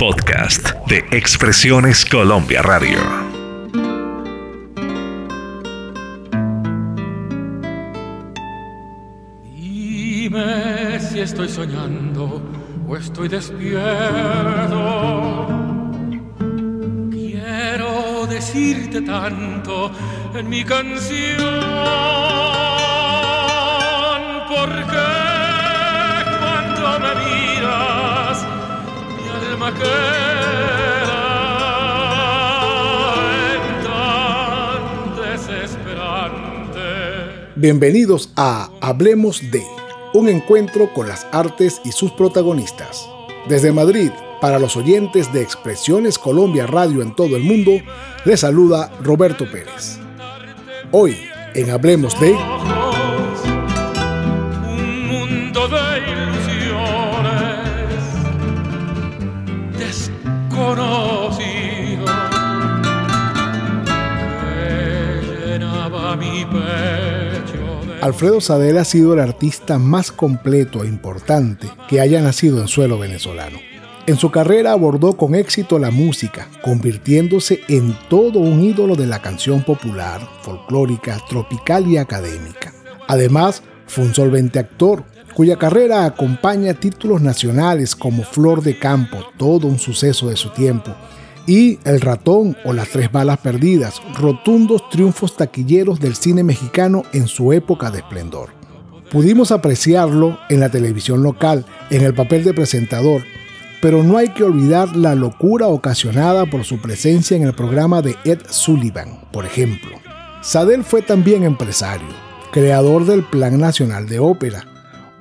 podcast de Expresiones Colombia Radio. Dime si estoy soñando o estoy despierto. Quiero decirte tanto en mi canción, porque Bienvenidos a Hablemos de, un encuentro con las artes y sus protagonistas. Desde Madrid, para los oyentes de Expresiones Colombia Radio en todo el mundo, les saluda Roberto Pérez. Hoy, en Hablemos de, Alfredo Sadel ha sido el artista más completo e importante que haya nacido en suelo venezolano. En su carrera abordó con éxito la música, convirtiéndose en todo un ídolo de la canción popular, folclórica, tropical y académica. Además, fue un solvente actor, cuya carrera acompaña títulos nacionales como Flor de Campo, todo un suceso de su tiempo, y El ratón o Las tres balas perdidas, rotundos triunfos taquilleros del cine mexicano en su época de esplendor. Pudimos apreciarlo en la televisión local, en el papel de presentador, pero no hay que olvidar la locura ocasionada por su presencia en el programa de Ed Sullivan, por ejemplo. Sadel fue también empresario, creador del Plan Nacional de Ópera,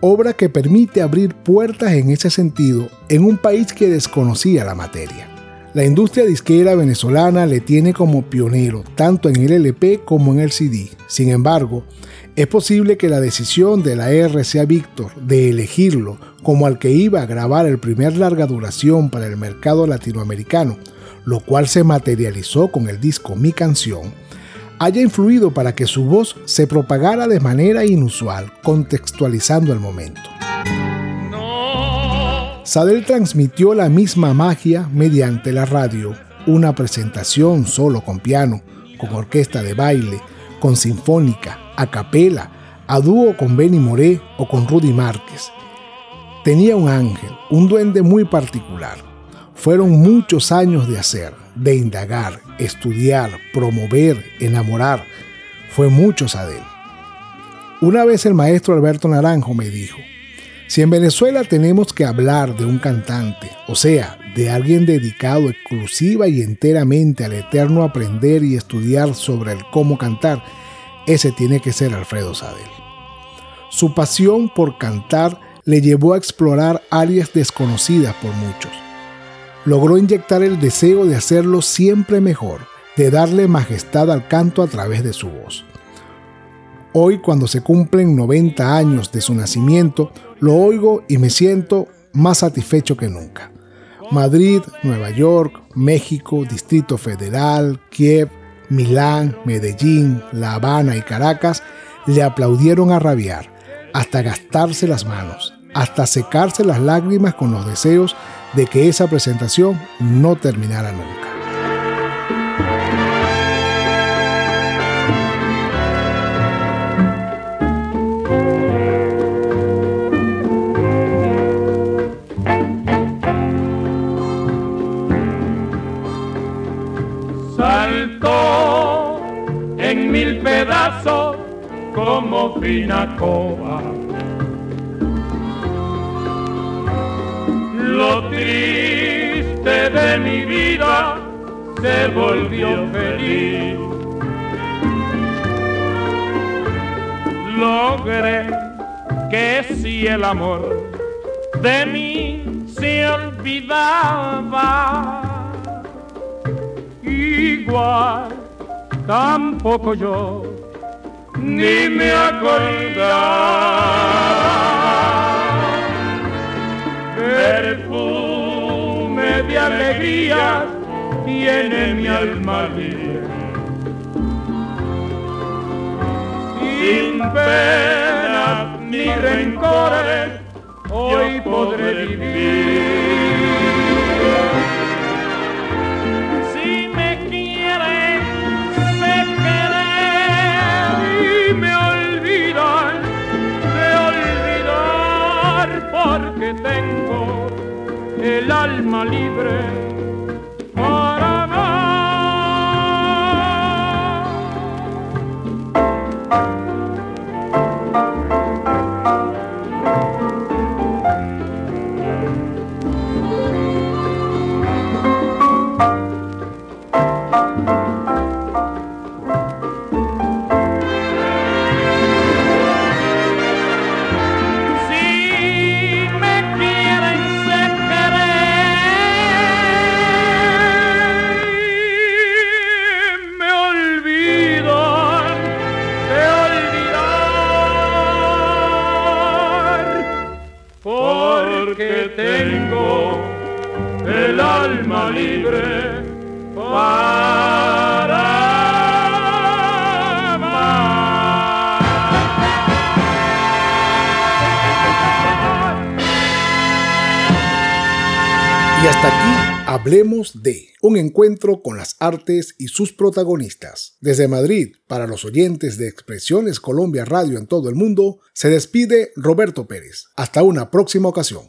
obra que permite abrir puertas en ese sentido en un país que desconocía la materia. La industria disquera venezolana le tiene como pionero tanto en el LP como en el CD. Sin embargo, es posible que la decisión de la RCA Víctor de elegirlo como al que iba a grabar el primer larga duración para el mercado latinoamericano, lo cual se materializó con el disco Mi Canción, haya influido para que su voz se propagara de manera inusual, contextualizando el momento. Sadel transmitió la misma magia mediante la radio, una presentación solo con piano, con orquesta de baile, con sinfónica, a capela, a dúo con Benny Moré o con Rudy Márquez. Tenía un ángel, un duende muy particular. Fueron muchos años de hacer, de indagar, estudiar, promover, enamorar. Fue mucho Sadel. Una vez el maestro Alberto Naranjo me dijo, si en Venezuela tenemos que hablar de un cantante, o sea, de alguien dedicado exclusiva y enteramente al eterno aprender y estudiar sobre el cómo cantar, ese tiene que ser Alfredo Sadel. Su pasión por cantar le llevó a explorar áreas desconocidas por muchos. Logró inyectar el deseo de hacerlo siempre mejor, de darle majestad al canto a través de su voz. Hoy, cuando se cumplen 90 años de su nacimiento, lo oigo y me siento más satisfecho que nunca. Madrid, Nueva York, México, Distrito Federal, Kiev, Milán, Medellín, La Habana y Caracas le aplaudieron a rabiar, hasta gastarse las manos, hasta secarse las lágrimas con los deseos de que esa presentación no terminara nunca. saltó en mil pedazos como fina Lo triste de mi vida se volvió feliz. Logré que si el amor de mí se olvidaba igual tampoco yo ni me acordaba tiene mi alma libre. Sin penas ni rencores, hoy podré vivir. Si me quieren, me querer y me olvidan, me olvidar porque tengo el alma libre Hablemos de un encuentro con las artes y sus protagonistas. Desde Madrid, para los oyentes de Expresiones Colombia Radio en todo el mundo, se despide Roberto Pérez. Hasta una próxima ocasión.